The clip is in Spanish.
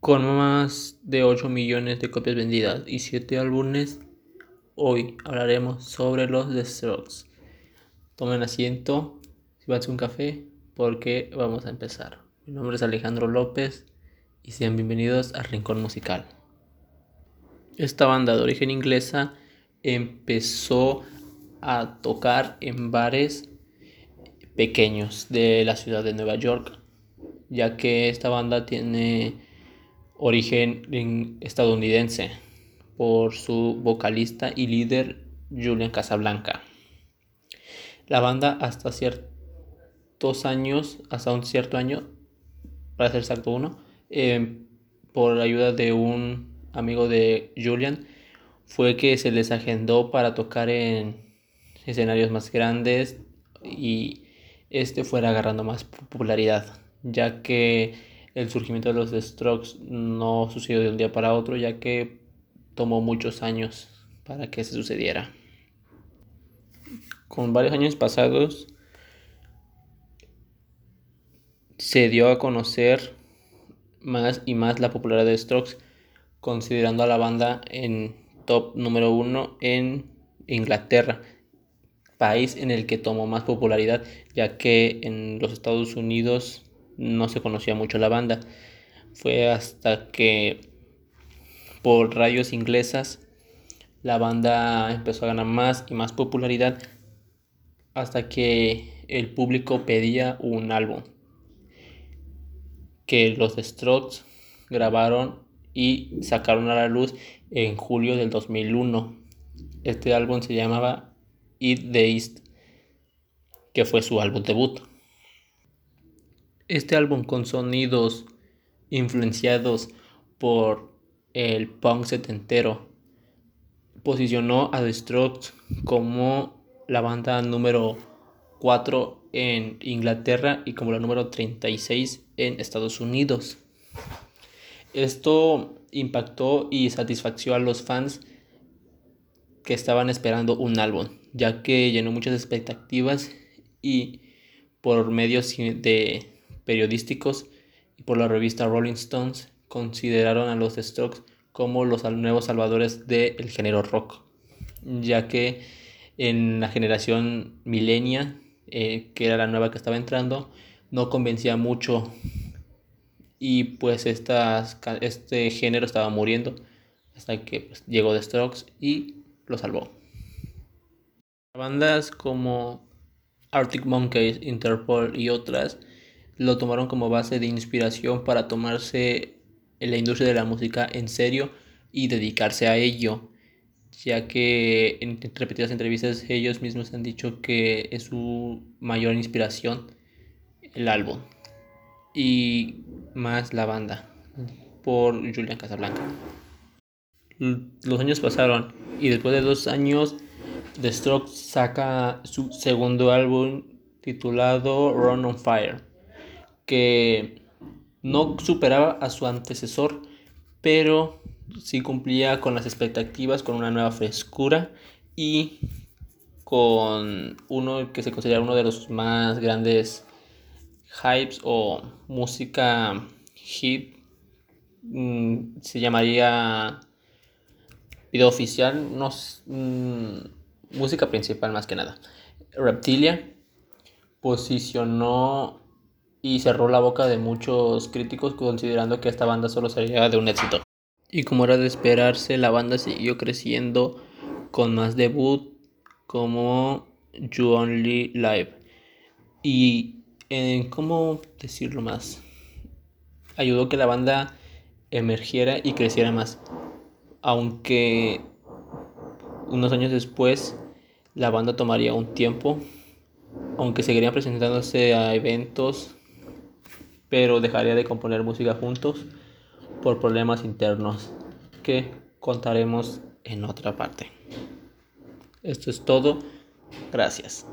Con más de 8 millones de copias vendidas y 7 álbumes, hoy hablaremos sobre los The Strokes. Tomen asiento, si vas a un café, porque vamos a empezar. Mi nombre es Alejandro López y sean bienvenidos a Rincón Musical. Esta banda de origen inglesa empezó a tocar en bares pequeños de la ciudad de Nueva York, ya que esta banda tiene origen estadounidense por su vocalista y líder Julian Casablanca. La banda hasta ciertos años, hasta un cierto año, para ser exacto uno, eh, por ayuda de un amigo de Julian, fue que se les agendó para tocar en escenarios más grandes y este fuera agarrando más popularidad, ya que el surgimiento de los Strokes no sucedió de un día para otro, ya que tomó muchos años para que se sucediera. Con varios años pasados, se dio a conocer más y más la popularidad de Strokes, considerando a la banda en top número uno en Inglaterra, país en el que tomó más popularidad, ya que en los Estados Unidos no se conocía mucho la banda. Fue hasta que por radios inglesas la banda empezó a ganar más y más popularidad hasta que el público pedía un álbum que los Strokes grabaron y sacaron a la luz en julio del 2001. Este álbum se llamaba Eat the East, que fue su álbum debut. Este álbum con sonidos influenciados por el punk setentero posicionó a The Strokes como la banda número 4 en Inglaterra y como la número 36 en Estados Unidos. Esto impactó y satisfació a los fans que estaban esperando un álbum, ya que llenó muchas expectativas y por medios de periodísticos y por la revista Rolling Stones consideraron a los Strokes como los nuevos salvadores del género rock, ya que en la generación milenia, eh, que era la nueva que estaba entrando, no convencía mucho y pues este género estaba muriendo hasta que pues, llegó The Strokes y lo salvó. Bandas como Arctic Monkeys, Interpol y otras lo tomaron como base de inspiración para tomarse la industria de la música en serio y dedicarse a ello, ya que en repetidas entrevistas ellos mismos han dicho que es su mayor inspiración el álbum y más la banda por Julian Casablanca. Los años pasaron y después de dos años The Strokes saca su segundo álbum titulado Run on Fire que no superaba a su antecesor, pero sí cumplía con las expectativas, con una nueva frescura y con uno que se considera uno de los más grandes hypes o música hit, mm, se llamaría video oficial, no, mm, música principal más que nada. Reptilia posicionó y cerró la boca de muchos críticos considerando que esta banda solo sería de un éxito. Y como era de esperarse, la banda siguió creciendo con más debut como You Only Live. Y en cómo decirlo más, ayudó que la banda emergiera y creciera más. Aunque unos años después la banda tomaría un tiempo, aunque seguirían presentándose a eventos pero dejaría de componer música juntos por problemas internos que contaremos en otra parte. Esto es todo. Gracias.